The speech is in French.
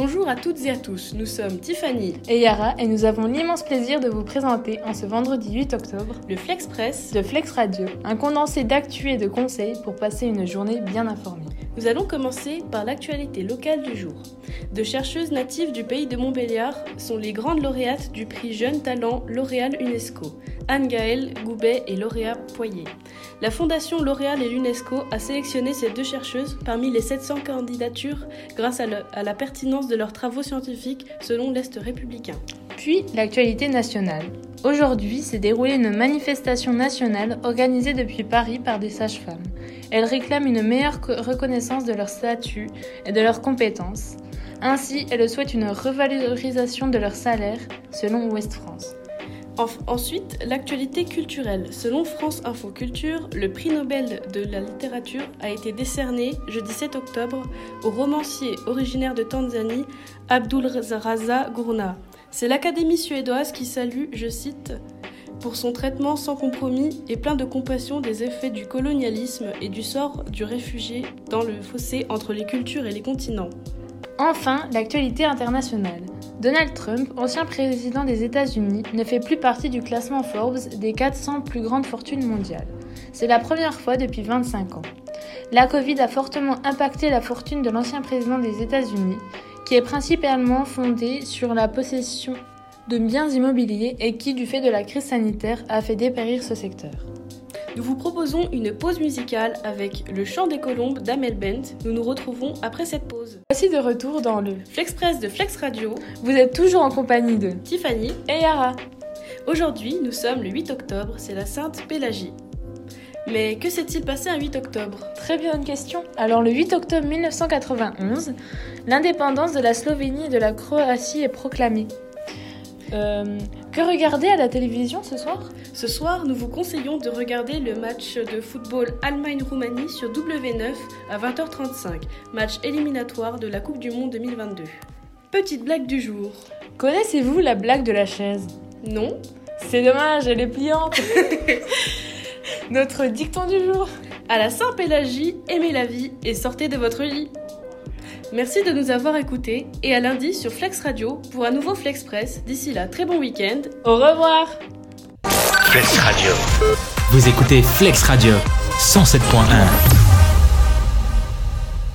Bonjour à toutes et à tous, nous sommes Tiffany et Yara et nous avons l'immense plaisir de vous présenter en ce vendredi 8 octobre le Flexpress de Flex Radio, un condensé d'actu et de conseils pour passer une journée bien informée. Nous allons commencer par l'actualité locale du jour. Deux chercheuses natives du pays de Montbéliard sont les grandes lauréates du prix Jeune Talent L'Oréal UNESCO, Anne-Gaëlle Goubet et Lauréat Poyer. La Fondation L'Oréal et l'UNESCO a sélectionné ces deux chercheuses parmi les 700 candidatures grâce à, à la pertinence de leurs travaux scientifiques selon l'Est républicain. Puis l'actualité nationale. Aujourd'hui s'est déroulée une manifestation nationale organisée depuis Paris par des sages-femmes. Elles réclament une meilleure reconnaissance de leur statut et de leurs compétences. Ainsi, elles souhaitent une revalorisation de leur salaire, selon Ouest France. Ensuite, l'actualité culturelle. Selon France Info Culture, le prix Nobel de la littérature a été décerné jeudi 7 octobre au romancier originaire de Tanzanie Abdul Raza Gurna. C'est l'Académie suédoise qui salue, je cite, pour son traitement sans compromis et plein de compassion des effets du colonialisme et du sort du réfugié dans le fossé entre les cultures et les continents. Enfin, l'actualité internationale. Donald Trump, ancien président des États-Unis, ne fait plus partie du classement Forbes des 400 plus grandes fortunes mondiales. C'est la première fois depuis 25 ans. La Covid a fortement impacté la fortune de l'ancien président des États-Unis, qui est principalement fondée sur la possession de biens immobiliers et qui, du fait de la crise sanitaire, a fait dépérir ce secteur. Nous vous proposons une pause musicale avec Le chant des colombes d'Amel Bent. Nous nous retrouvons après cette pause. Voici de retour dans le Flexpress de Flex Radio. Vous êtes toujours en compagnie de Tiffany et Yara. Aujourd'hui, nous sommes le 8 octobre, c'est la Sainte Pélagie. Mais que s'est-il passé un 8 octobre? Très bonne question. Alors le 8 octobre 1991, l'indépendance de la Slovénie et de la Croatie est proclamée. Euh, que regarder à la télévision ce soir Ce soir, nous vous conseillons de regarder le match de football Allemagne-Roumanie sur W9 à 20h35, match éliminatoire de la Coupe du Monde 2022. Petite blague du jour. Connaissez-vous la blague de la chaise? Non. C'est dommage, elle est pliante. Notre dicton du jour. À la Saint-Pélagie, aimez la vie et sortez de votre lit. Merci de nous avoir écoutés et à lundi sur Flex Radio pour un nouveau Flex Press. D'ici là, très bon week-end. Au revoir. Flex Radio. Vous écoutez Flex Radio 107.1.